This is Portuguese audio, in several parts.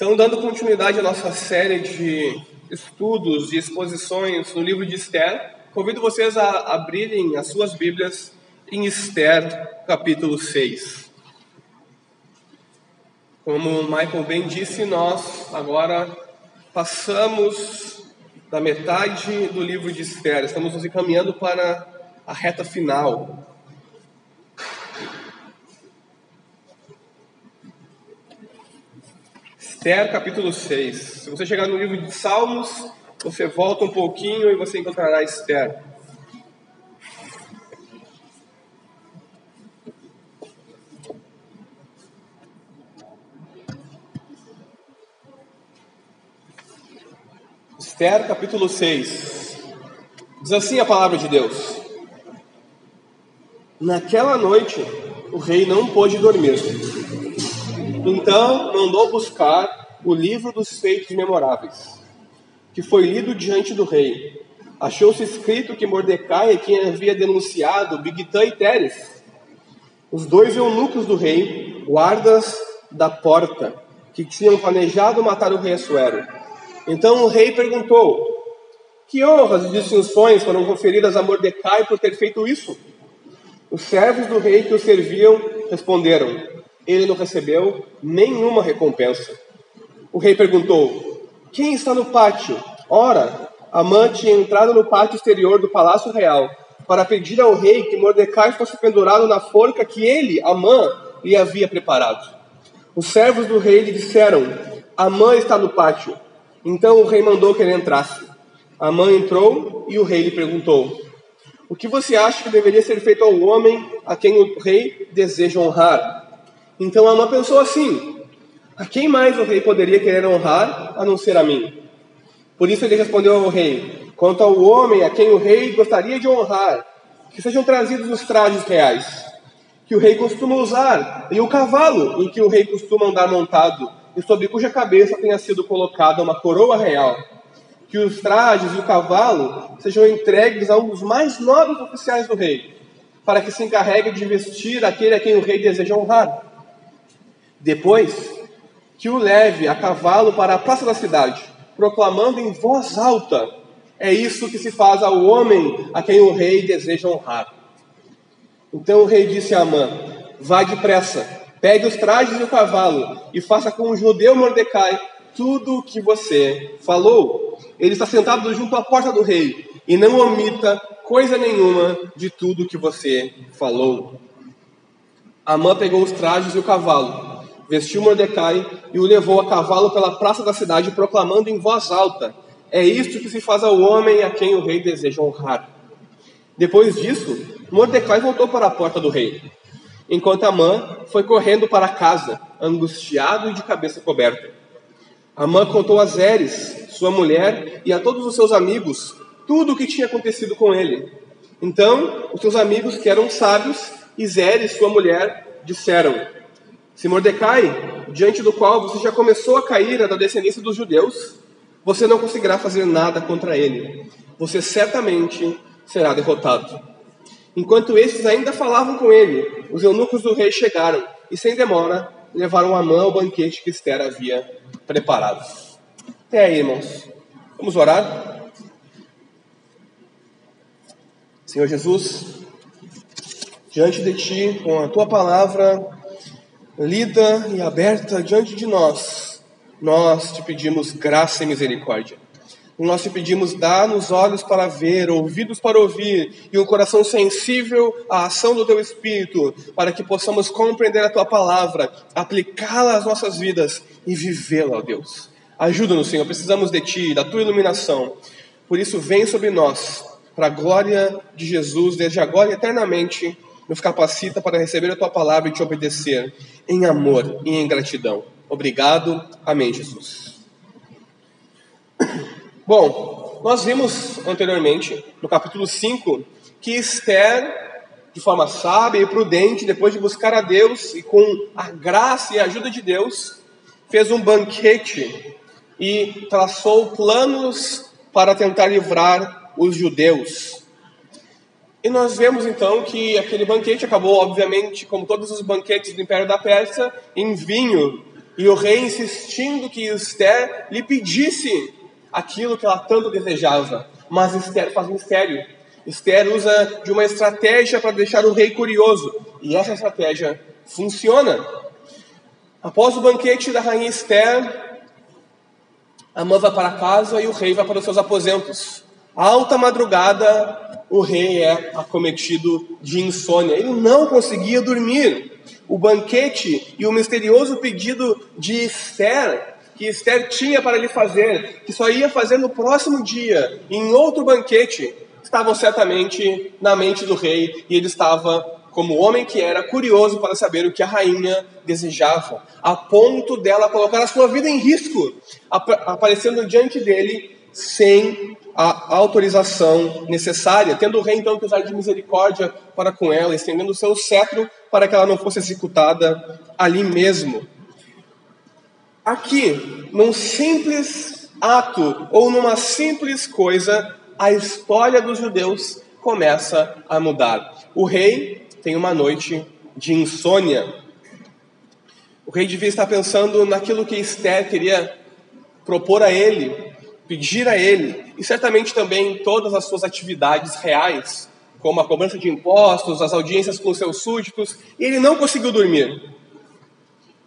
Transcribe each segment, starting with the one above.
Então, dando continuidade à nossa série de estudos, de exposições no livro de Esther, convido vocês a abrirem as suas Bíblias em Esther, capítulo 6. Como Michael bem disse, nós agora passamos da metade do livro de Esther, estamos nos encaminhando para a reta final. Esther capítulo 6. Se você chegar no livro de Salmos, você volta um pouquinho e você encontrará Esther. Esther capítulo 6. Diz assim a palavra de Deus: Naquela noite o rei não pôde dormir então mandou buscar o livro dos feitos memoráveis, que foi lido diante do rei. Achou-se escrito que Mordecai é quem havia denunciado Bigtã e Teres, os dois eunucos do rei, guardas da porta, que tinham planejado matar o rei Assuero. Então o rei perguntou: Que honras e distinções foram conferidas a Mordecai por ter feito isso? Os servos do rei que o serviam responderam: ele não recebeu nenhuma recompensa. O rei perguntou: Quem está no pátio? Ora, Amã tinha entrado no pátio exterior do palácio real para pedir ao rei que Mordecai fosse pendurado na forca que ele, Amã, lhe havia preparado. Os servos do rei lhe disseram: Amã está no pátio. Então o rei mandou que ele entrasse. Amã entrou e o rei lhe perguntou: O que você acha que deveria ser feito ao homem a quem o rei deseja honrar? Então Amã pensou assim: a quem mais o rei poderia querer honrar a não ser a mim? Por isso ele respondeu ao rei: quanto ao homem a quem o rei gostaria de honrar, que sejam trazidos os trajes reais que o rei costuma usar e o cavalo em que o rei costuma andar montado e sobre cuja cabeça tenha sido colocada uma coroa real. Que os trajes e o cavalo sejam entregues a um dos mais nobres oficiais do rei, para que se encarregue de vestir aquele a quem o rei deseja honrar. Depois, que o leve a cavalo para a praça da cidade, proclamando em voz alta: É isso que se faz ao homem a quem o rei deseja honrar. Então o rei disse a Amã: Vá depressa, pegue os trajes e o cavalo, e faça com o judeu Mordecai tudo o que você falou. Ele está sentado junto à porta do rei, e não omita coisa nenhuma de tudo o que você falou. Amã pegou os trajes e o cavalo vestiu Mordecai e o levou a cavalo pela praça da cidade, proclamando em voz alta: É isto que se faz ao homem a quem o rei deseja honrar. Depois disso, Mordecai voltou para a porta do rei, enquanto Amã foi correndo para casa, angustiado e de cabeça coberta. Amã contou a Zeres, sua mulher, e a todos os seus amigos tudo o que tinha acontecido com ele. Então, os seus amigos, que eram sábios, e Zeres, sua mulher, disseram: se Mordecai, diante do qual você já começou a cair da descendência dos judeus, você não conseguirá fazer nada contra ele. Você certamente será derrotado. Enquanto estes ainda falavam com ele, os eunucos do rei chegaram e, sem demora, levaram a mão ao banquete que Esther havia preparado. Até aí, irmãos. Vamos orar? Senhor Jesus, diante de Ti, com a Tua palavra, lida e aberta diante de nós, nós te pedimos graça e misericórdia. Nós te pedimos, dá-nos olhos para ver, ouvidos para ouvir e um coração sensível à ação do teu Espírito, para que possamos compreender a tua palavra, aplicá-la às nossas vidas e vivê-la, ó Deus. Ajuda-nos, Senhor, precisamos de ti, da tua iluminação. Por isso, vem sobre nós, para a glória de Jesus, desde agora e eternamente nos capacita para receber a tua palavra e te obedecer em amor e em gratidão. Obrigado. Amém, Jesus. Bom, nós vimos anteriormente, no capítulo 5, que Esther, de forma sábia e prudente, depois de buscar a Deus e com a graça e a ajuda de Deus, fez um banquete e traçou planos para tentar livrar os judeus e nós vemos então que aquele banquete acabou, obviamente, como todos os banquetes do Império da Pérsia, em vinho E o rei insistindo que Esther lhe pedisse aquilo que ela tanto desejava. Mas Esther faz mistério. Esther usa de uma estratégia para deixar o rei curioso. E essa estratégia funciona. Após o banquete da rainha Esther, a mãe vai para casa e o rei vai para os seus aposentos. Alta madrugada, o rei é acometido de insônia. Ele não conseguia dormir. O banquete e o misterioso pedido de Esther, que Esther tinha para lhe fazer, que só ia fazer no próximo dia, em outro banquete, estavam certamente na mente do rei e ele estava, como homem que era, curioso para saber o que a rainha desejava, a ponto dela colocar a sua vida em risco, aparecendo diante dele sem a autorização necessária, tendo o rei então que usar de misericórdia para com ela, estendendo o seu cetro para que ela não fosse executada ali mesmo. Aqui, num simples ato ou numa simples coisa, a história dos judeus começa a mudar. O rei tem uma noite de insônia. O rei devia estar pensando naquilo que Esther queria propor a ele, pedir a ele, e certamente também todas as suas atividades reais, como a cobrança de impostos, as audiências com seus súditos, e ele não conseguiu dormir.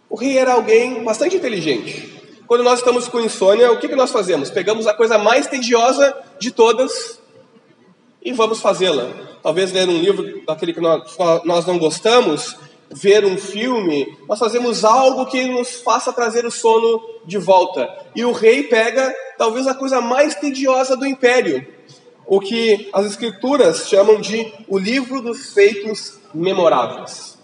O rei era alguém bastante inteligente. Quando nós estamos com insônia, o que, que nós fazemos? Pegamos a coisa mais tediosa de todas e vamos fazê-la. Talvez ler um livro daquele que nós, nós não gostamos, ver um filme, nós fazemos algo que nos faça trazer o sono de volta. E o rei pega talvez a coisa mais tediosa do império, o que as escrituras chamam de o livro dos feitos memoráveis.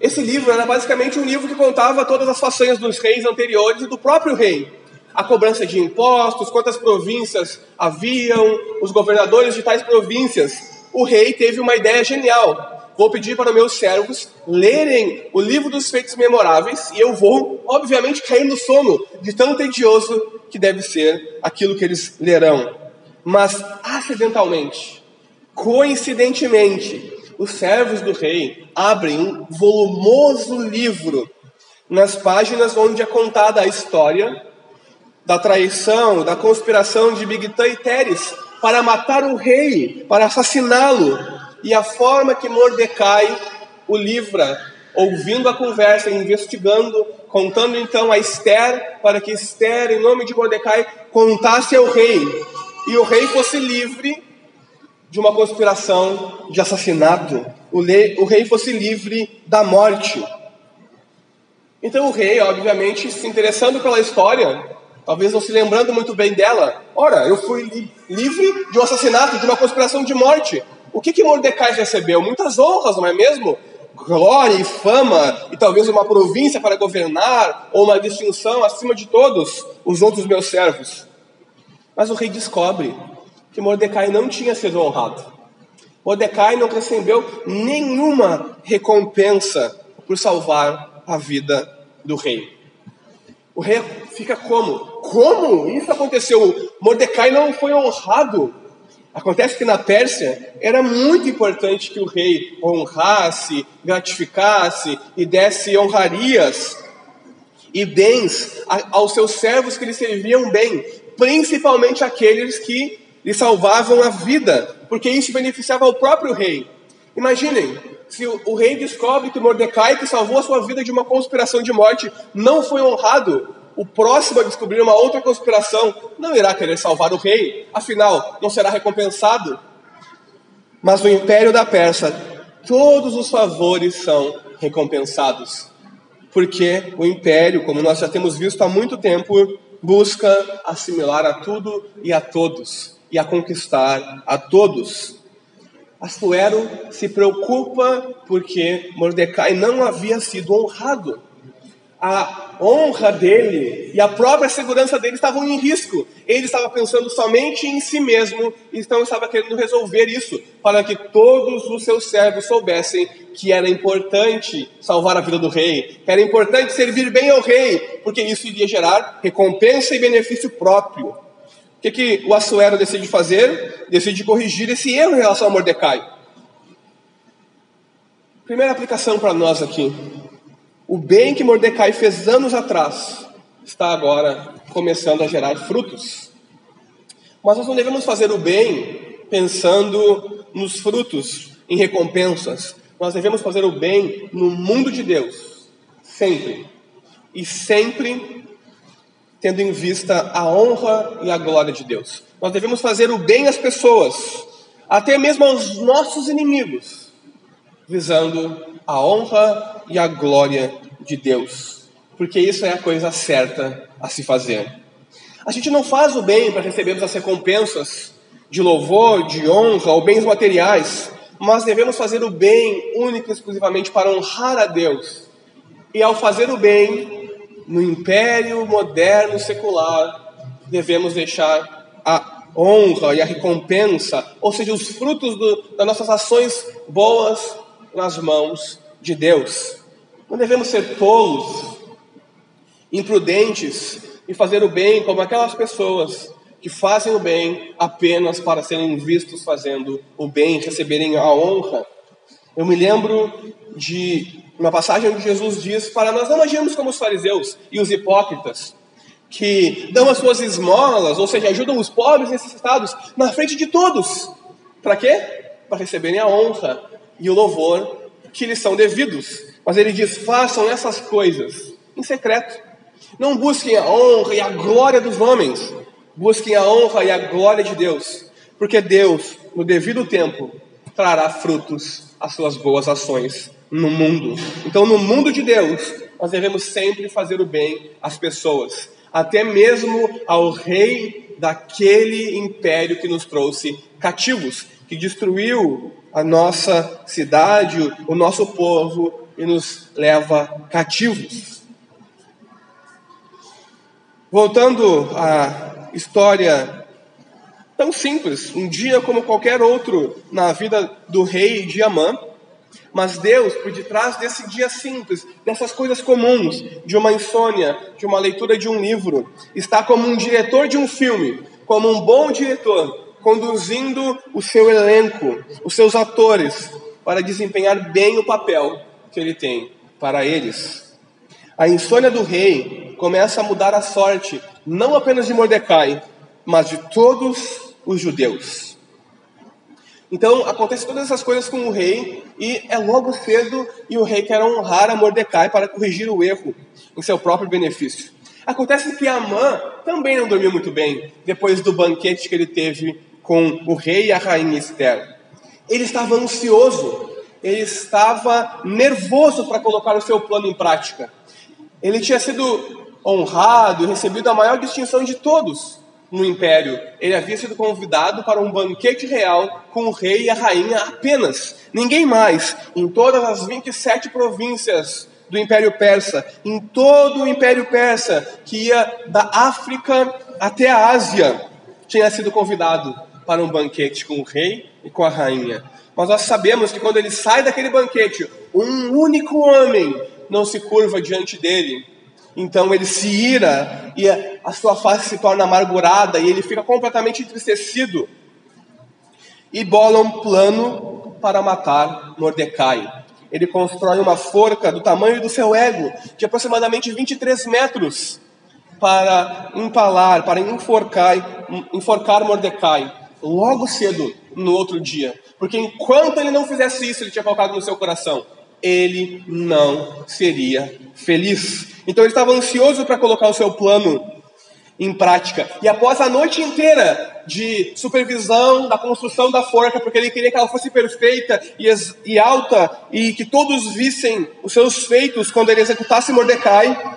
Esse livro era basicamente um livro que contava todas as façanhas dos reis anteriores e do próprio rei. A cobrança de impostos, quantas províncias haviam, os governadores de tais províncias. O rei teve uma ideia genial vou pedir para meus servos lerem o livro dos feitos memoráveis e eu vou, obviamente, cair no sono de tão tedioso que deve ser aquilo que eles lerão. Mas, acidentalmente, coincidentemente, os servos do rei abrem um volumoso livro nas páginas onde é contada a história da traição, da conspiração de Bigtã e Teres para matar o rei, para assassiná-lo e a forma que Mordecai o livra, ouvindo a conversa, investigando, contando então a Esther, para que Esther, em nome de Mordecai, contasse ao rei, e o rei fosse livre de uma conspiração de assassinato, o, rei fosse livre da morte. Então o rei, obviamente, se interessando pela história, talvez não se lembrando muito bem dela, ora, eu fui li livre de um assassinato, de uma conspiração de morte. O que, que Mordecai recebeu? Muitas honras, não é mesmo? Glória e fama, e talvez uma província para governar, ou uma distinção acima de todos os outros meus servos. Mas o rei descobre que Mordecai não tinha sido honrado. Mordecai não recebeu nenhuma recompensa por salvar a vida do rei. O rei fica como? Como isso aconteceu? Mordecai não foi honrado. Acontece que na Pérsia era muito importante que o rei honrasse, gratificasse e desse honrarias e bens aos seus servos que lhe serviam bem, principalmente aqueles que lhe salvavam a vida, porque isso beneficiava o próprio rei. Imaginem, se o, rei descobre que Mordecai, que salvou a sua vida de uma conspiração de morte, não foi honrado, o próximo a descobrir uma outra conspiração não irá querer salvar o rei, afinal, não será recompensado. Mas no império da Pérsia, todos os favores são recompensados, porque o império, como nós já temos visto há muito tempo, busca assimilar a tudo e a todos, e a conquistar a todos. Assuero se preocupa porque Mordecai não havia sido honrado a honra dele e a própria segurança dele estavam em risco. Ele estava pensando somente em si mesmo, então estava querendo resolver isso para que todos os seus servos soubessem que era importante salvar a vida do rei, que era importante servir bem ao rei, porque isso iria gerar recompensa e benefício próprio. O que, que o Assuero decide fazer? Decide corrigir esse erro em relação a Mordecai. Primeira aplicação para nós aqui. O bem que Mordecai fez anos atrás está agora começando a gerar frutos. Mas nós não devemos fazer o bem pensando nos frutos, em recompensas. Nós devemos fazer o bem no mundo de Deus, sempre. E sempre tendo em vista a honra e a glória de Deus. Nós devemos fazer o bem às pessoas, até mesmo aos nossos inimigos, visando a honra e a glória de Deus, porque isso é a coisa certa a se fazer. A gente não faz o bem para recebermos as recompensas de louvor, de honra ou bens materiais, mas devemos fazer o bem único e exclusivamente para honrar a Deus. E ao fazer o bem no império moderno secular, devemos deixar a honra e a recompensa, ou seja, os frutos do, das nossas ações boas nas mãos de Deus. Não devemos ser tolos, imprudentes e fazer o bem como aquelas pessoas que fazem o bem apenas para serem vistos fazendo o bem, receberem a honra. Eu me lembro de uma passagem onde Jesus diz para nós não agirmos como os fariseus e os hipócritas, que dão as suas esmolas, ou seja, ajudam os pobres necessitados na frente de todos. Para quê? Para receberem a honra e o louvor que lhes são devidos. Mas ele diz: façam essas coisas em secreto. Não busquem a honra e a glória dos homens, busquem a honra e a glória de Deus, porque Deus, no devido tempo, trará frutos às suas boas ações no mundo. Então, no mundo de Deus, nós devemos sempre fazer o bem às pessoas, até mesmo ao rei daquele império que nos trouxe cativos, que destruiu a nossa cidade, o nosso povo e nos leva cativos. Voltando à história tão simples, um dia como qualquer outro na vida do rei de Amã, mas Deus, por detrás desse dia simples, dessas coisas comuns, de uma insônia, de uma leitura de um livro, está como um diretor de um filme, como um bom diretor, conduzindo o seu elenco, os seus atores, para desempenhar bem o papel que ele tem para eles. A insônia do rei começa a mudar a sorte, não apenas de Mordecai, mas de todos os judeus. Então, acontece todas essas coisas com o rei, e é logo cedo, e o rei quer honrar a Mordecai para corrigir o erro em seu próprio benefício. Acontece que Amã também não dormiu muito bem depois do banquete que ele teve com o rei e a rainha Esther. Ele estava ansioso, ele estava nervoso para colocar o seu plano em prática. Ele tinha sido honrado recebido a maior distinção de todos no império. Ele havia sido convidado para um banquete real com o rei e a rainha apenas, ninguém mais, em todas as 27 províncias do Império Persa, em todo o Império Persa, que ia da África até a Ásia, tinha sido convidado para um banquete com o rei e com a rainha. Mas nós sabemos que quando ele sai daquele banquete, um único homem não se curva diante dele. Então ele se ira e a sua face se torna amargurada e ele fica completamente entristecido. E bola um plano para matar Mordecai. Ele constrói uma forca do tamanho do seu ego, de aproximadamente 23 metros, para empalar, para enforcar, enforcar Mordecai logo cedo no outro dia. Porque enquanto ele não fizesse isso, ele tinha colocado no seu coração, ele não seria feliz. Então ele estava ansioso para colocar o seu plano em prática. E após a noite inteira de supervisão da construção da forca, porque ele queria que ela fosse perfeita e, alta e que todos vissem os seus feitos quando ele executasse Mordecai,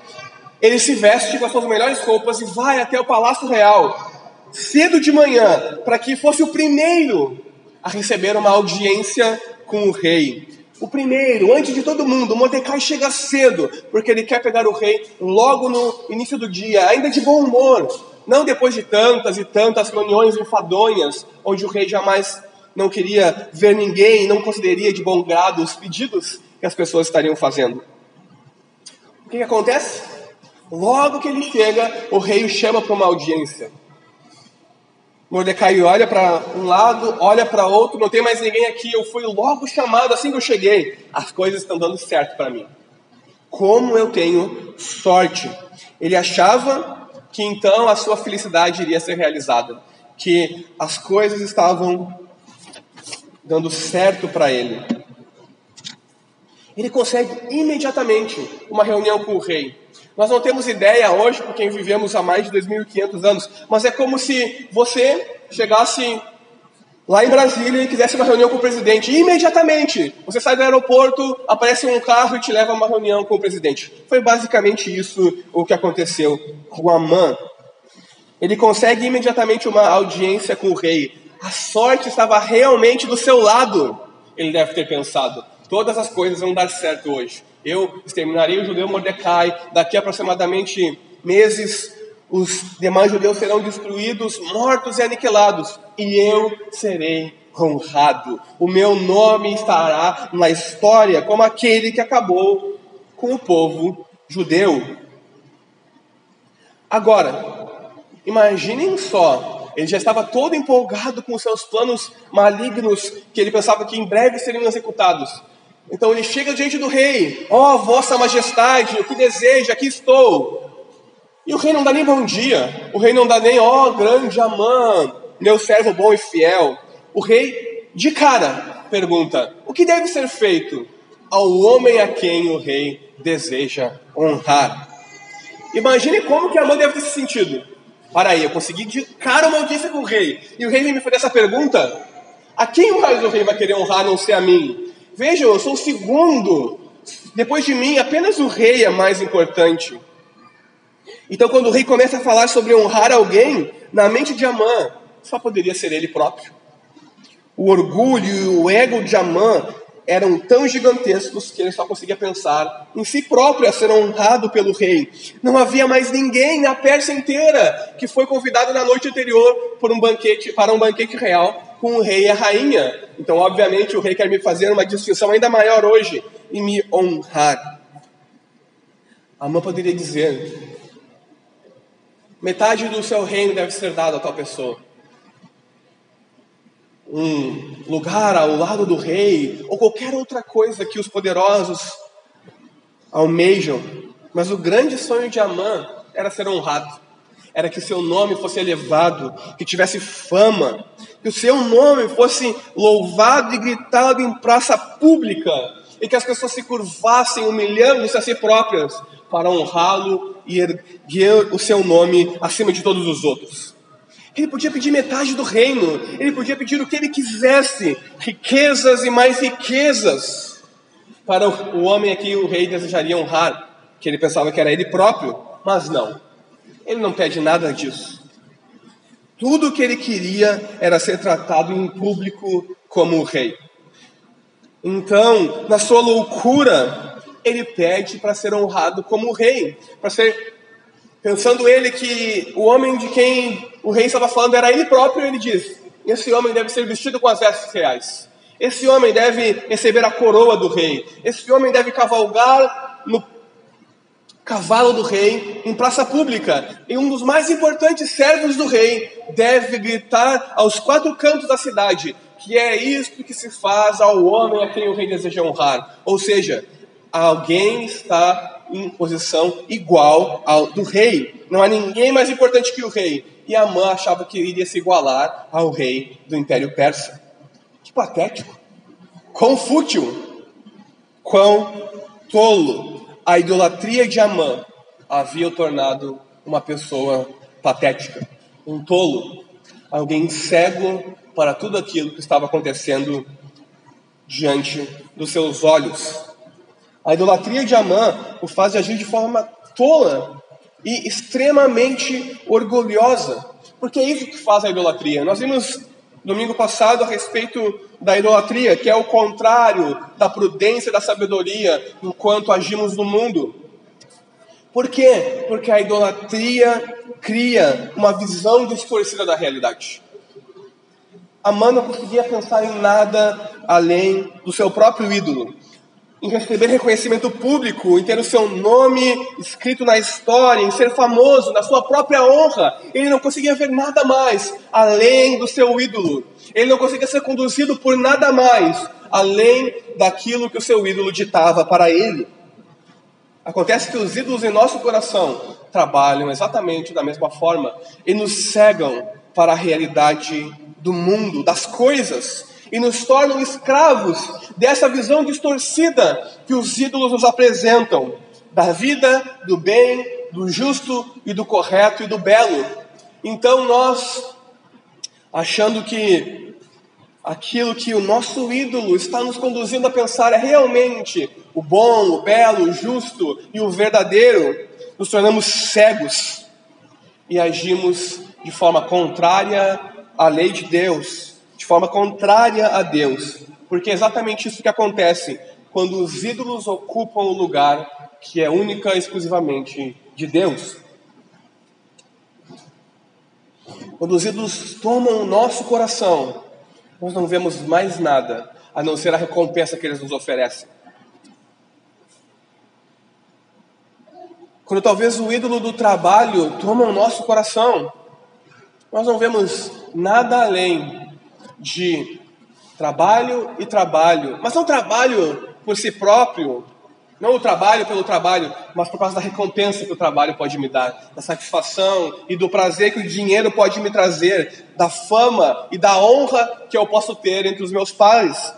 ele se veste com as suas melhores roupas e vai até o palácio real cedo de manhã, para que fosse o primeiro a receber uma audiência com o rei. O primeiro, antes de todo mundo, Mordecai chega cedo, porque ele quer pegar o rei logo no início do dia, ainda de bom humor, não depois de tantas e tantas reuniões enfadonhas, onde o rei jamais não queria ver ninguém, não consideraria de bom grado os pedidos que as pessoas estariam fazendo. O que, que acontece? Logo que ele chega, o rei o chama para uma audiência. Mordecai olha para um lado, olha para outro, não tem mais ninguém aqui. Eu fui logo chamado assim que eu cheguei. As coisas estão dando certo para mim. Como eu tenho sorte. Ele achava que então a sua felicidade iria ser realizada, que as coisas estavam dando certo para ele. Ele consegue imediatamente uma reunião com o rei. Nós não temos ideia hoje, por quem vivemos há mais de 2.500 anos, mas é como se você chegasse lá em Brasília e quisesse uma reunião com o presidente. E imediatamente, você sai do aeroporto, aparece um carro e te leva a uma reunião com o presidente. Foi basicamente isso o que aconteceu com Amã. Ele consegue imediatamente uma audiência com o rei. A sorte estava realmente do seu lado, ele deve ter pensado. Todas as coisas vão dar certo hoje. Eu exterminarei o judeu Mordecai. Daqui a aproximadamente meses, os demais judeus serão destruídos, mortos e aniquilados. E eu serei honrado. O meu nome estará na história como aquele que acabou com o povo judeu. Agora, imaginem só ele já estava todo empolgado com seus planos malignos que ele pensava que em breve seriam executados. Então ele chega diante do rei: Ó, oh, vossa majestade, o que deseja, aqui estou. E o rei não dá nem bom dia, o rei não dá nem, ó, oh, grande Amã, meu servo bom e fiel. O rei, de cara, pergunta: O que deve ser feito ao homem a quem o rei deseja honrar? Imagine como que Amã deve ter se sentido. Para aí, eu consegui de cara uma audiência com o rei. E o rei vem me fazer essa pergunta: A quem mais o rei vai querer honrar a não ser a mim? Vejam, eu sou o segundo. Depois de mim, apenas o rei é mais importante. Então, quando o rei começa a falar sobre honrar alguém, na mente de Amã, só poderia ser ele próprio. O orgulho e o ego de Amã eram tão gigantescos que ele só conseguia pensar em si próprio a ser honrado pelo rei. Não havia mais ninguém na Pérsia inteira que foi convidado na noite anterior um banquete, para um banquete real com o rei e a rainha. Então, obviamente, o rei quer me fazer uma distinção ainda maior hoje e me honrar. Amã poderia dizer: metade do seu reino deve ser dado a tal pessoa um lugar ao lado do rei, ou qualquer outra coisa que os poderosos almejam. Mas o grande sonho de Amã era ser honrado, era que o seu nome fosse elevado, que tivesse fama, que o seu nome fosse louvado e gritado em praça pública, e que as pessoas se curvassem humilhando-se a si próprias para honrá-lo e erguer o seu nome acima de todos os outros. Ele podia pedir metade do reino, ele podia pedir o que ele quisesse, riquezas e mais riquezas, para o homem a quem o rei desejaria honrar, que ele pensava que era ele próprio, mas não, ele não pede nada disso. Tudo o que ele queria era ser tratado em público como o rei. Então, na sua loucura, ele pede para ser honrado como rei, para ser Pensando ele que o homem de quem o rei estava falando era ele próprio, ele diz: Esse homem deve ser vestido com as vestes reais. Esse homem deve receber a coroa do rei. Esse homem deve cavalgar no cavalo do rei em praça pública. E um dos mais importantes servos do rei deve gritar aos quatro cantos da cidade que é isto que se faz ao homem a quem o rei deseja honrar. Ou seja, alguém está em posição igual ao do rei. Não há ninguém mais importante que o rei. E Amã achava que iria se igualar ao rei do Império Persa. Que patético! Quão fútil! Quão tolo! A idolatria de Amã havia o tornado uma pessoa patética, um tolo, alguém cego para tudo aquilo que estava acontecendo diante dos seus olhos. A idolatria de Amã o faz agir de forma tola e extremamente orgulhosa, porque é isso que faz a idolatria. Nós vimos domingo passado a respeito da idolatria, que é o contrário da prudência e da sabedoria enquanto agimos no mundo. Por quê? Porque a idolatria cria uma visão distorcida da realidade. Amã não conseguia pensar em nada além do seu próprio ídolo em receber reconhecimento público, em ter o seu nome escrito na história, em ser famoso, na sua própria honra. Ele não conseguia ver nada mais além do seu ídolo. Ele não conseguia ser conduzido por nada mais além daquilo que o seu ídolo ditava para ele. Acontece que os ídolos em nosso coração trabalham exatamente da mesma forma e nos cegam para a realidade do mundo, das coisas, e nos tornam escravos dessa visão distorcida que os ídolos nos apresentam da vida, do bem, do justo e do correto e do belo. Então nós, achando que aquilo que o nosso ídolo está nos conduzindo a pensar é realmente o bom, o belo, o justo e o verdadeiro, nos tornamos cegos e agimos de forma contrária à lei de Deus, de forma contrária a Deus, porque é exatamente isso que acontece quando os ídolos ocupam o lugar que é única e exclusivamente de Deus. Quando os ídolos tomam o nosso coração, nós não vemos mais nada a não ser a recompensa que eles nos oferecem. Quando talvez o ídolo do trabalho toma o nosso coração, nós não vemos nada além de trabalho e trabalho, mas não trabalho por si próprio, não o trabalho pelo trabalho, mas por causa da recompensa que o trabalho pode me dar, da satisfação e do prazer que o dinheiro pode me trazer, da fama e da honra que eu posso ter entre os meus pares.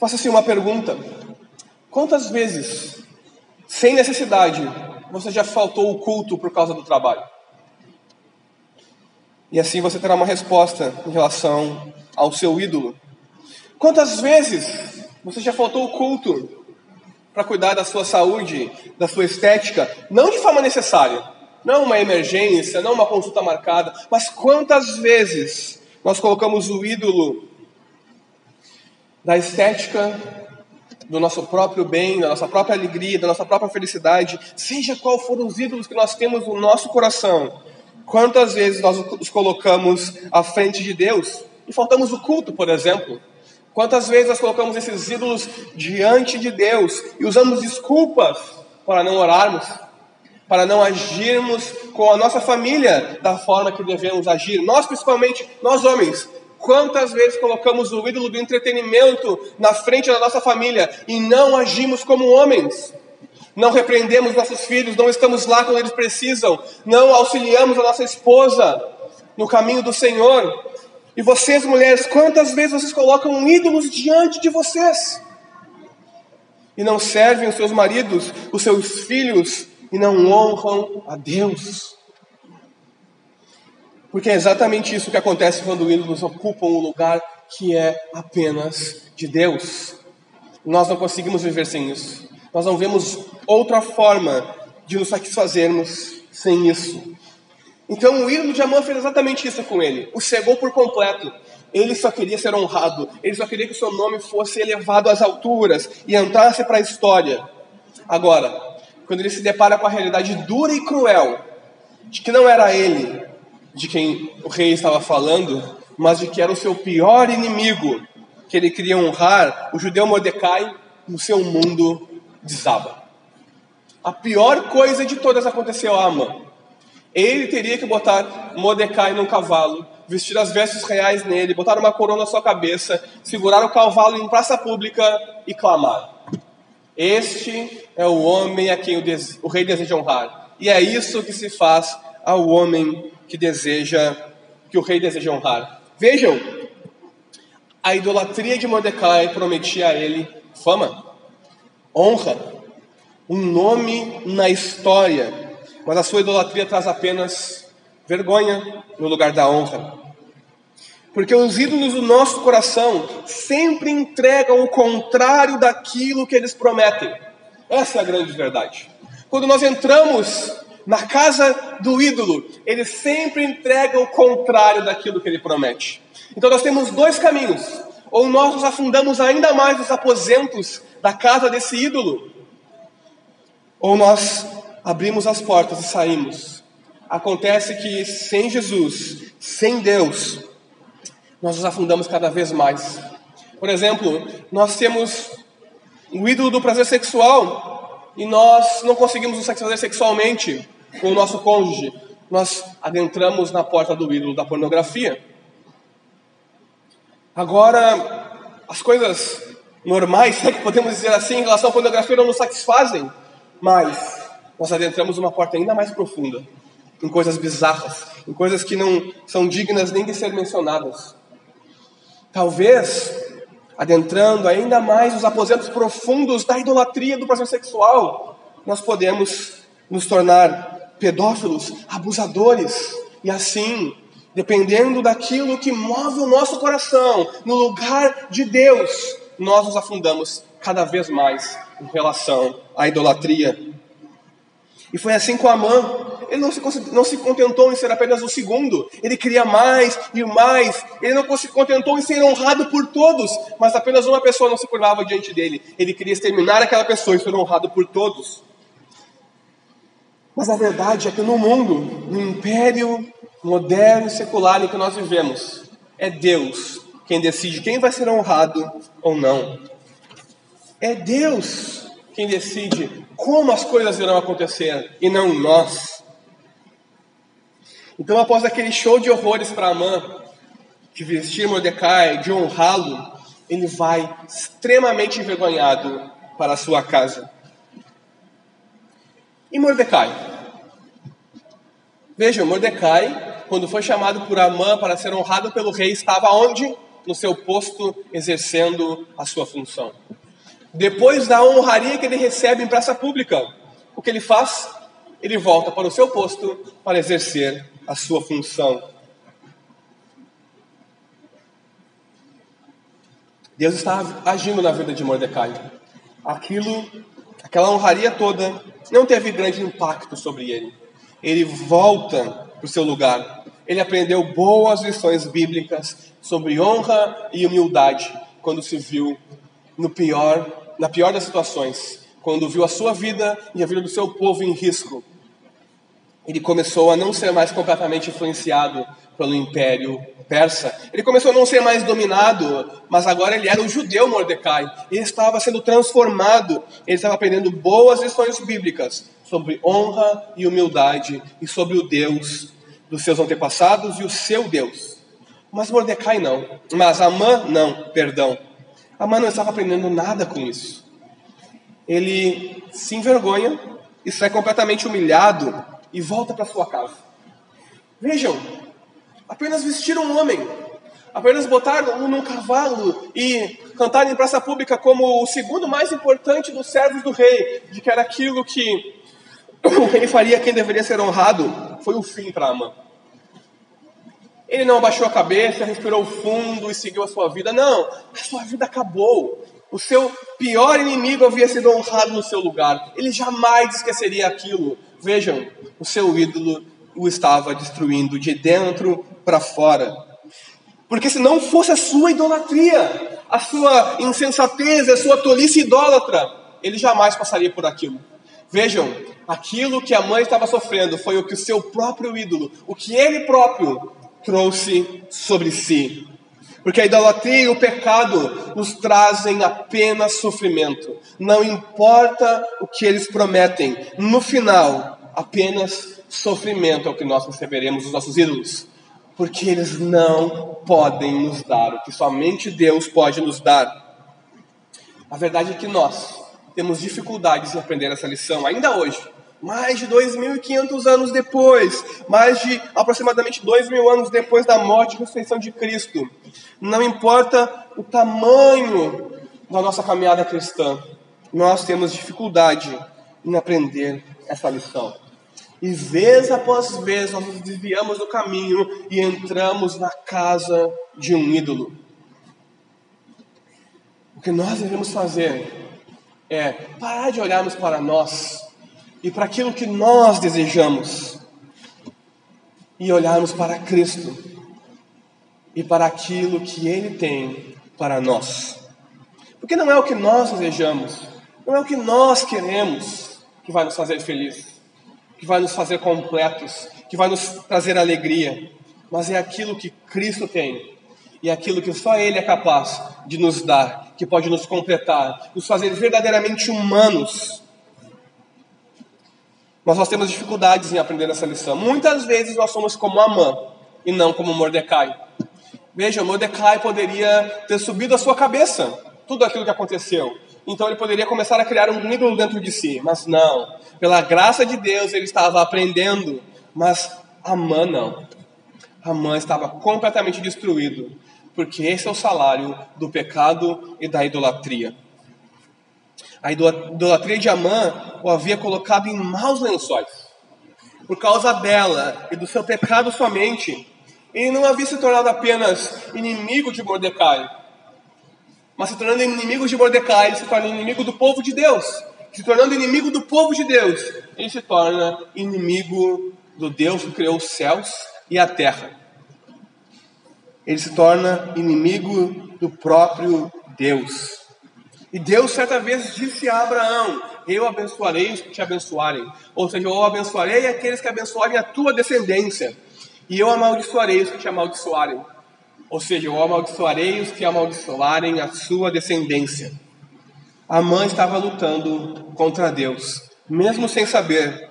Faça assim uma pergunta: quantas vezes, sem necessidade, você já faltou o culto por causa do trabalho? E assim você terá uma resposta em relação ao seu ídolo. Quantas vezes você já faltou o culto para cuidar da sua saúde, da sua estética, não de forma necessária, não uma emergência, não uma consulta marcada, mas quantas vezes nós colocamos o ídolo da estética, do nosso próprio bem, da nossa própria alegria, da nossa própria felicidade, seja qual for os ídolos que nós temos no nosso coração, quantas vezes nós os colocamos à frente de Deus e faltamos o culto, por exemplo. Quantas vezes nós colocamos esses ídolos diante de Deus e usamos desculpas para não orarmos, para não agirmos com a nossa família da forma que devemos agir? Nós, principalmente, nós homens, quantas vezes colocamos o ídolo do entretenimento na frente da nossa família e não agimos como homens? Não repreendemos nossos filhos, não estamos lá quando eles precisam, não auxiliamos a nossa esposa no caminho do Senhor, e vocês, mulheres, quantas vezes vocês colocam ídolos diante de vocês? E não servem os seus maridos, os seus filhos, e não honram a Deus. Porque é exatamente isso que acontece quando ídolos ocupam o lugar que é apenas de Deus. Nós não conseguimos viver sem isso. Nós não vemos outra forma de nos satisfazermos sem isso. Então o ídolo de Amã fez exatamente isso com ele, o cegou por completo. Ele só queria ser honrado, ele só queria que o seu nome fosse elevado às alturas e entrasse para a história. Agora, quando ele se depara com a realidade dura e cruel de que não era ele de quem o rei estava falando, mas de que era o seu pior inimigo, que ele queria honrar, o judeu Mordecai, no seu mundo desaba. A pior coisa de todas aconteceu a Amã. Ele teria que botar Mordecai num cavalo, vestir as vestes reais nele, botar uma coroa na sua cabeça, segurar o cavalo em praça pública e clamar: Este é o homem a quem o, o rei deseja honrar. E é isso que se faz ao homem que deseja, que o rei deseja honrar. Vejam, a idolatria de Mordecai prometia a ele fama, honra, um nome na história mas a sua idolatria traz apenas vergonha no lugar da honra. Porque os ídolos do nosso coração sempre entregam o contrário daquilo que eles prometem. Essa é a grande verdade. Quando nós entramos na casa do ídolo, ele sempre entrega o contrário daquilo que ele promete. Então nós temos dois caminhos. Ou nós nos afundamos ainda mais nos aposentos da casa desse ídolo, ou nós abrimos as portas e saímos. Acontece que sem Jesus, sem Deus, nós nos afundamos cada vez mais. Por exemplo, nós temos o ídolo do prazer sexual e nós não conseguimos nos satisfazer sexualmente com o nosso cônjuge. Nós adentramos na porta do ídolo da pornografia. Agora, as coisas normais, é que podemos dizer assim, em relação à pornografia, não nos satisfazem, mas nós adentramos uma porta ainda mais profunda, em coisas bizarras, em coisas que não são dignas nem de ser mencionadas. Talvez, adentrando ainda mais os aposentos profundos da idolatria do prazer sexual, nós podemos nos tornar pedófilos, abusadores, e assim, dependendo daquilo que move o nosso coração, no lugar de Deus, nós nos afundamos cada vez mais em relação à idolatria. E foi assim com Amã. Ele não se, não se contentou em ser apenas o segundo, ele queria mais e mais. Ele não se contentou em ser honrado por todos, mas apenas uma pessoa não se curvava diante dele. Ele queria exterminar aquela pessoa e ser honrado por todos. Mas a verdade é que no mundo, no império moderno e secular em que nós vivemos, é Deus quem decide quem vai ser honrado ou não. É Deus quem decide como as coisas irão acontecer e não nós. Então, após aquele show de horrores para Amã, de vestir Mordecai, de honrá-lo, ele vai extremamente envergonhado para a sua casa. E Mordecai? Vejam, Mordecai, quando foi chamado por Amã para ser honrado pelo rei, estava onde? No seu posto, exercendo a sua função. Depois da honraria que ele recebe em praça pública, o que ele faz? Ele volta para o seu posto para exercer a sua função. Deus está agindo na vida de Mordecai. Aquilo, aquela honraria toda, não teve grande impacto sobre ele. Ele volta para o seu lugar. Ele aprendeu boas lições bíblicas sobre honra e humildade quando se viu no pior na pior das situações, quando viu a sua vida e a vida do seu povo em risco, ele começou a não ser mais completamente influenciado pelo império persa. Ele começou a não ser mais dominado, mas agora ele era o judeu Mordecai. Ele estava sendo transformado, ele estava aprendendo boas lições bíblicas sobre honra e humildade e sobre o Deus dos seus antepassados e o seu Deus. Mas Mordecai não, mas Amã não, perdão. Amã não estava aprendendo nada com isso. Ele se envergonha e sai completamente humilhado e volta para sua casa. Vejam, apenas vestir um homem, apenas botar um num cavalo e cantar em praça pública como o segundo mais importante dos servos do rei, de que era aquilo que ele faria quem deveria ser honrado, foi o fim para Amã. Ele não abaixou a cabeça, respirou fundo e seguiu a sua vida. Não, a sua vida acabou. O seu pior inimigo havia sido honrado no seu lugar. Ele jamais esqueceria aquilo. Vejam, o seu ídolo o estava destruindo de dentro para fora. Porque se não fosse a sua idolatria, a sua insensatez, a sua tolice idólatra, ele jamais passaria por aquilo. Vejam, aquilo que a mãe estava sofrendo foi o que o seu próprio ídolo, o que ele próprio trouxe sobre si. Porque a idolatria e o pecado nos trazem apenas sofrimento. Não importa o que eles prometem, no final, apenas sofrimento é o que nós receberemos dos nossos ídolos. Porque eles não podem nos dar o que somente Deus pode nos dar. A verdade é que nós temos dificuldades em aprender essa lição ainda hoje mais de 2.500 anos depois, mais de aproximadamente 2.000 anos depois da morte e ressurreição de Cristo. Não importa o tamanho da nossa caminhada cristã, nós temos dificuldade em aprender essa lição. E vez após vez nós nos desviamos do caminho e entramos na casa de um ídolo. O que nós devemos fazer é parar de olharmos para nós e para aquilo que nós desejamos e olharmos para Cristo e para aquilo que Ele tem para nós. Porque não é o que nós desejamos, não é o que nós queremos que vai nos fazer felizes, que vai nos fazer completos, que vai nos trazer alegria, mas é aquilo que Cristo tem e aquilo que só Ele é capaz de nos dar, que pode nos completar, nos fazer verdadeiramente humanos mas nós temos dificuldades em aprender essa lição. Muitas vezes nós somos como Amã e não como Mordecai. Veja, Mordecai poderia ter subido a sua cabeça tudo aquilo que aconteceu. Então ele poderia começar a criar um ídolo dentro de si, mas não. Pela graça de Deus ele estava aprendendo, mas Amã não. Amã estava completamente destruído, porque esse é o salário do pecado e da idolatria. A idolatria de Amã o havia colocado em maus lençóis. Por causa dela e do seu pecado somente, ele não havia se tornado apenas inimigo de Mordecai, mas se tornando inimigo de Mordecai, ele se torna inimigo do povo de Deus. Se tornando inimigo do povo de Deus, ele se torna inimigo do Deus que criou os céus e a terra. Ele se torna inimigo do próprio Deus. E Deus certa vez disse a Abraão: Eu abençoarei os que te abençoarem. Ou seja, eu abençoarei aqueles que abençoarem a tua descendência. E eu amaldiçoarei os que te amaldiçoarem. Ou seja, eu amaldiçoarei os que amaldiçoarem a sua descendência. A mãe estava lutando contra Deus, mesmo sem saber.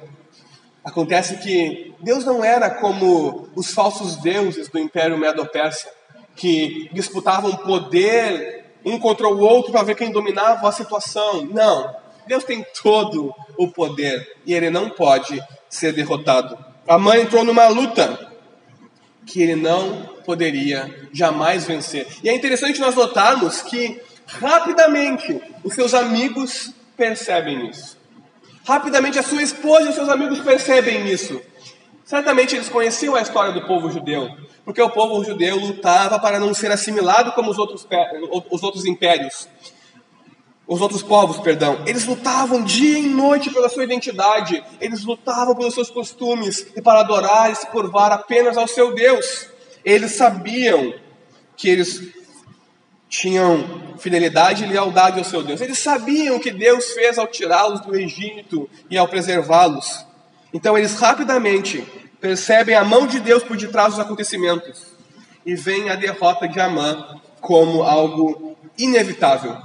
Acontece que Deus não era como os falsos deuses do Império Medo-Persa, que disputavam poder um contra o outro para ver quem dominava a situação. Não. Deus tem todo o poder e ele não pode ser derrotado. A mãe entrou numa luta que ele não poderia jamais vencer. E é interessante nós notarmos que rapidamente os seus amigos percebem isso. Rapidamente a sua esposa e os seus amigos percebem isso. Certamente eles conheciam a história do povo judeu, porque o povo judeu lutava para não ser assimilado como os outros, os outros impérios, os outros povos, perdão. Eles lutavam dia e noite pela sua identidade, eles lutavam pelos seus costumes e para adorar e se curvar apenas ao seu Deus. Eles sabiam que eles tinham fidelidade e lealdade ao seu Deus. Eles sabiam o que Deus fez ao tirá-los do Egito e ao preservá-los. Então eles rapidamente percebem a mão de Deus por detrás dos acontecimentos e veem a derrota de Amã como algo inevitável.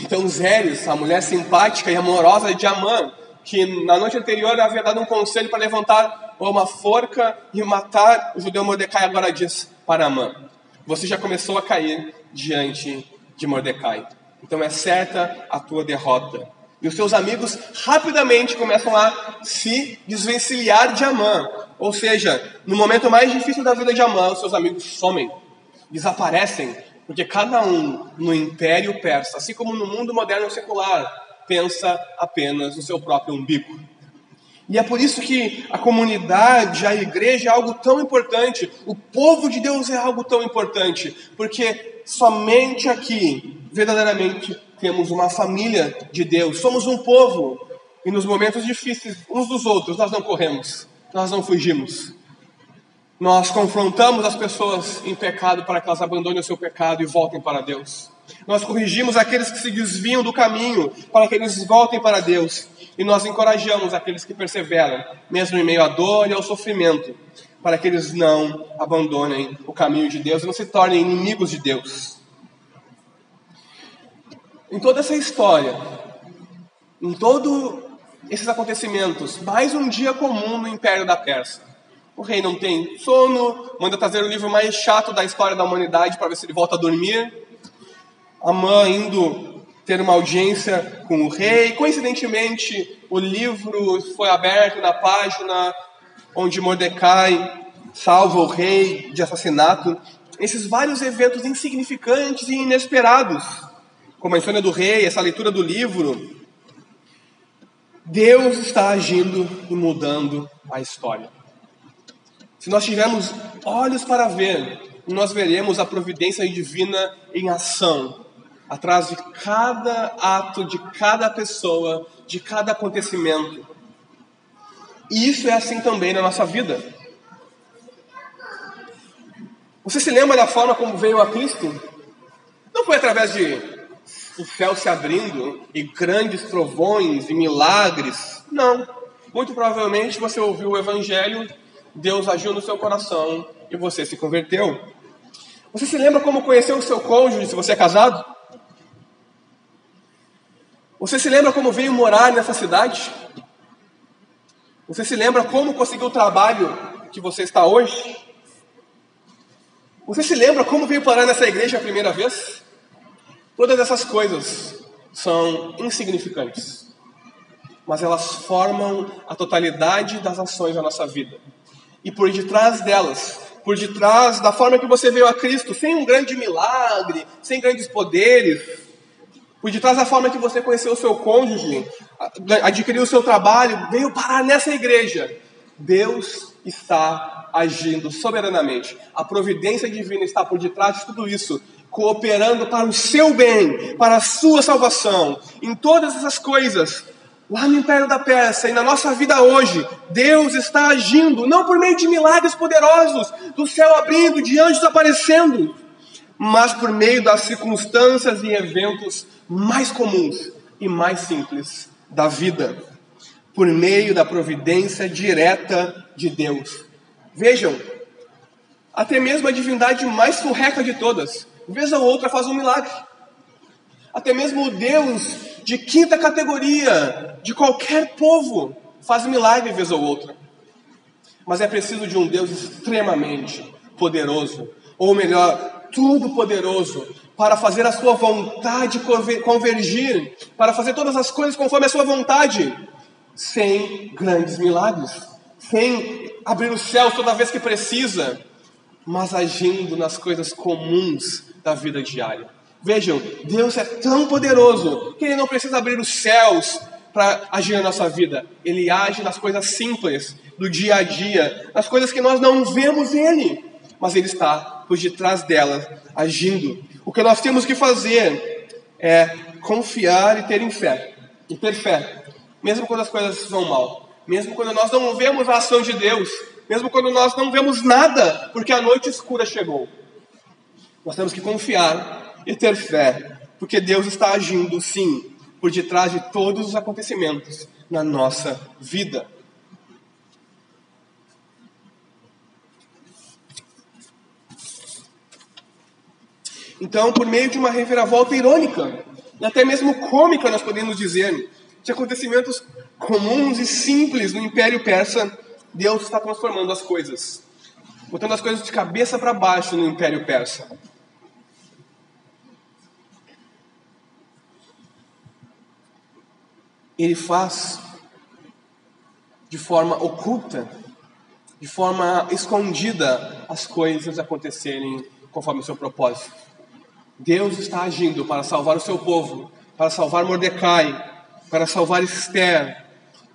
Então Zeres, a mulher simpática e amorosa de Amã, que na noite anterior havia dado um conselho para levantar uma forca e matar o judeu Mordecai, agora diz para Amã: Você já começou a cair diante de Mordecai. Então é certa a tua derrota. E os seus amigos rapidamente começam a se desvencilhar de Amã. Ou seja, no momento mais difícil da vida de Amã, os seus amigos somem, desaparecem, porque cada um no Império Persa, assim como no mundo moderno secular, pensa apenas no seu próprio umbigo. E é por isso que a comunidade, a igreja é algo tão importante, o povo de Deus é algo tão importante, porque somente aqui, verdadeiramente, temos uma família de Deus, somos um povo, e nos momentos difíceis uns dos outros nós não corremos, nós não fugimos. Nós confrontamos as pessoas em pecado para que elas abandonem o seu pecado e voltem para Deus. Nós corrigimos aqueles que se desviam do caminho para que eles voltem para Deus. E nós encorajamos aqueles que perseveram, mesmo em meio à dor e ao sofrimento, para que eles não abandonem o caminho de Deus e não se tornem inimigos de Deus. Em toda essa história, em todos esses acontecimentos, mais um dia comum no Império da Pérsia. O rei não tem sono, manda trazer o livro mais chato da história da humanidade para ver se ele volta a dormir a mãe indo ter uma audiência com o rei. Coincidentemente, o livro foi aberto na página onde Mordecai salva o rei de assassinato. Esses vários eventos insignificantes e inesperados, como a história do rei, essa leitura do livro, Deus está agindo e mudando a história. Se nós tivermos olhos para ver, nós veremos a providência divina em ação atrás de cada ato, de cada pessoa, de cada acontecimento. E isso é assim também na nossa vida. Você se lembra da forma como veio a Cristo? Não foi através de o céu se abrindo e grandes trovões e milagres. Não. Muito provavelmente você ouviu o Evangelho, Deus agiu no seu coração e você se converteu. Você se lembra como conheceu o seu cônjuge se você é casado? Você se lembra como veio morar nessa cidade? Você se lembra como conseguiu o trabalho que você está hoje? Você se lembra como veio parar nessa igreja a primeira vez? Todas essas coisas são insignificantes, mas elas formam a totalidade das ações da nossa vida. E por detrás delas, por detrás da forma que você veio a Cristo, sem um grande milagre, sem grandes poderes, por detrás da forma que você conheceu o seu cônjuge, adquiriu o seu trabalho, veio parar nessa igreja, Deus está agindo soberanamente. A providência divina está por detrás de tudo isso cooperando para o seu bem, para a sua salvação. Em todas essas coisas, lá no Império da Pérsia e na nossa vida hoje, Deus está agindo, não por meio de milagres poderosos, do céu abrindo, de anjos aparecendo, mas por meio das circunstâncias e eventos mais comuns e mais simples da vida, por meio da providência direta de Deus. Vejam, até mesmo a divindade mais furreca de todas, vez ou outra faz um milagre. Até mesmo o Deus de quinta categoria, de qualquer povo, faz milagre vez ou outra. Mas é preciso de um Deus extremamente poderoso, ou melhor, todo-poderoso, para fazer a sua vontade convergir, para fazer todas as coisas conforme a sua vontade, sem grandes milagres, sem abrir os céus toda vez que precisa, mas agindo nas coisas comuns da vida diária. Vejam, Deus é tão poderoso que Ele não precisa abrir os céus para agir na nossa vida. Ele age nas coisas simples do dia a dia, nas coisas que nós não vemos Ele, mas Ele está por detrás delas, agindo. O que nós temos que fazer é confiar e ter fé, e ter fé, mesmo quando as coisas vão mal, mesmo quando nós não vemos a ação de Deus, mesmo quando nós não vemos nada, porque a noite escura chegou. Nós temos que confiar e ter fé, porque Deus está agindo, sim, por detrás de todos os acontecimentos na nossa vida. Então, por meio de uma reviravolta irônica, e até mesmo cômica, nós podemos dizer, de acontecimentos comuns e simples no Império Persa, Deus está transformando as coisas, botando as coisas de cabeça para baixo no Império Persa. ele faz de forma oculta, de forma escondida, as coisas acontecerem conforme o seu propósito. Deus está agindo para salvar o seu povo, para salvar Mordecai, para salvar Esther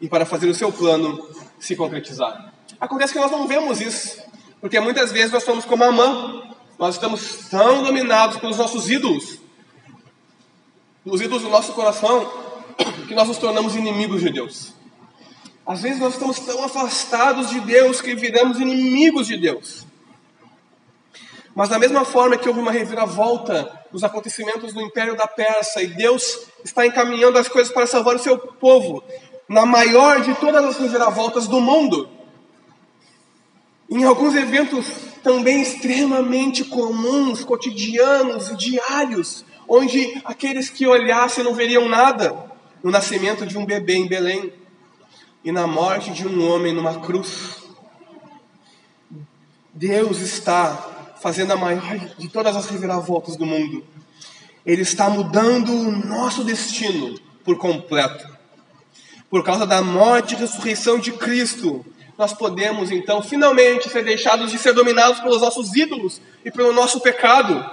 e para fazer o seu plano se concretizar. Acontece que nós não vemos isso, porque muitas vezes nós somos como a mãe, nós estamos tão dominados pelos nossos ídolos, os ídolos do nosso coração, que nós nos tornamos inimigos de Deus. Às vezes nós estamos tão afastados de Deus que viramos inimigos de Deus. Mas da mesma forma que houve uma reviravolta nos acontecimentos do Império da Pérsia e Deus está encaminhando as coisas para salvar o seu povo, na maior de todas as reviravoltas do mundo, em alguns eventos também extremamente comuns, cotidianos e diários, onde aqueles que olhassem não veriam nada no nascimento de um bebê em Belém e na morte de um homem numa cruz. Deus está fazendo a maior de todas as reviravoltas do mundo. Ele está mudando o nosso destino por completo. Por causa da morte e ressurreição de Cristo, nós podemos então finalmente ser deixados de ser dominados pelos nossos ídolos e pelo nosso pecado.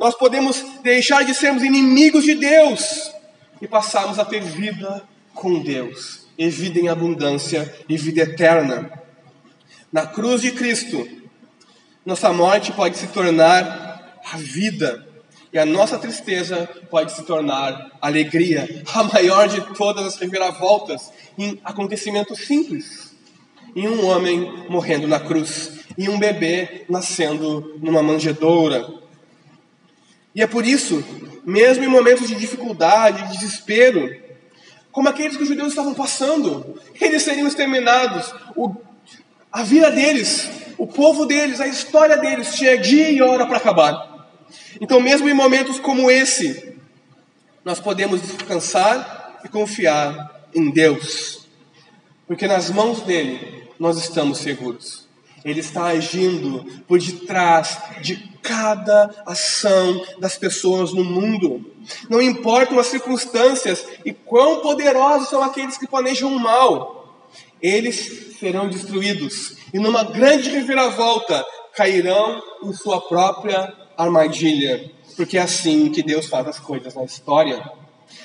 Nós podemos deixar de sermos inimigos de Deus e passarmos a ter vida com Deus, e vida em abundância e vida eterna. Na cruz de Cristo, nossa morte pode se tornar a vida, e a nossa tristeza pode se tornar alegria, a maior de todas as reviravoltas em acontecimentos simples. Em um homem morrendo na cruz, e um bebê nascendo numa manjedoura. E é por isso mesmo em momentos de dificuldade, de desespero, como aqueles que os judeus estavam passando, eles seriam exterminados. O, a vida deles, o povo deles, a história deles tinha dia e hora para acabar. Então, mesmo em momentos como esse, nós podemos descansar e confiar em Deus, porque nas mãos dele nós estamos seguros. Ele está agindo por detrás de cada ação das pessoas no mundo. Não importam as circunstâncias e quão poderosos são aqueles que planejam o mal, eles serão destruídos e numa grande reviravolta cairão em sua própria armadilha, porque é assim que Deus faz as coisas na história.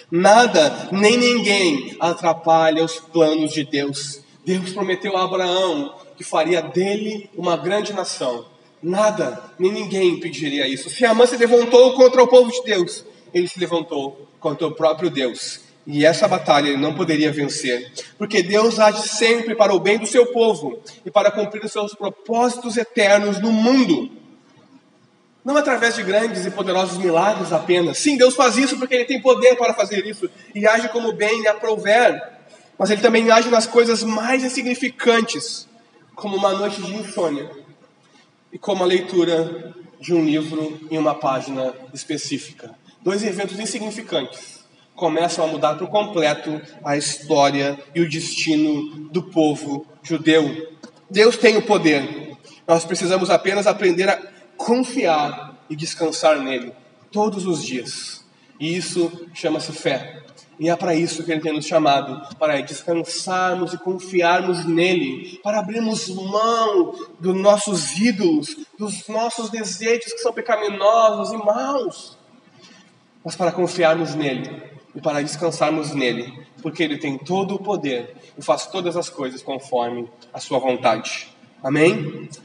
Nada nem ninguém atrapalha os planos de Deus. Deus prometeu a Abraão que faria dele uma grande nação. Nada nem ninguém impediria isso. Se Amã se levantou contra o povo de Deus, ele se levantou contra o próprio Deus. E essa batalha ele não poderia vencer, porque Deus age sempre para o bem do seu povo e para cumprir os seus propósitos eternos no mundo. Não através de grandes e poderosos milagres apenas. Sim, Deus faz isso porque Ele tem poder para fazer isso e age como bem lhe aprouver. Mas Ele também age nas coisas mais insignificantes, como uma noite de insônia e como a leitura de um livro em uma página específica. Dois eventos insignificantes começam a mudar por completo a história e o destino do povo judeu. Deus tem o poder. Nós precisamos apenas aprender a confiar e descansar nele todos os dias. E isso chama-se fé. E é para isso que ele tem nos chamado, para descansarmos e confiarmos nele, para abrirmos mão dos nossos ídolos, dos nossos desejos que são pecaminosos e maus, mas para confiarmos nele e para descansarmos nele, porque ele tem todo o poder e faz todas as coisas conforme a sua vontade. Amém?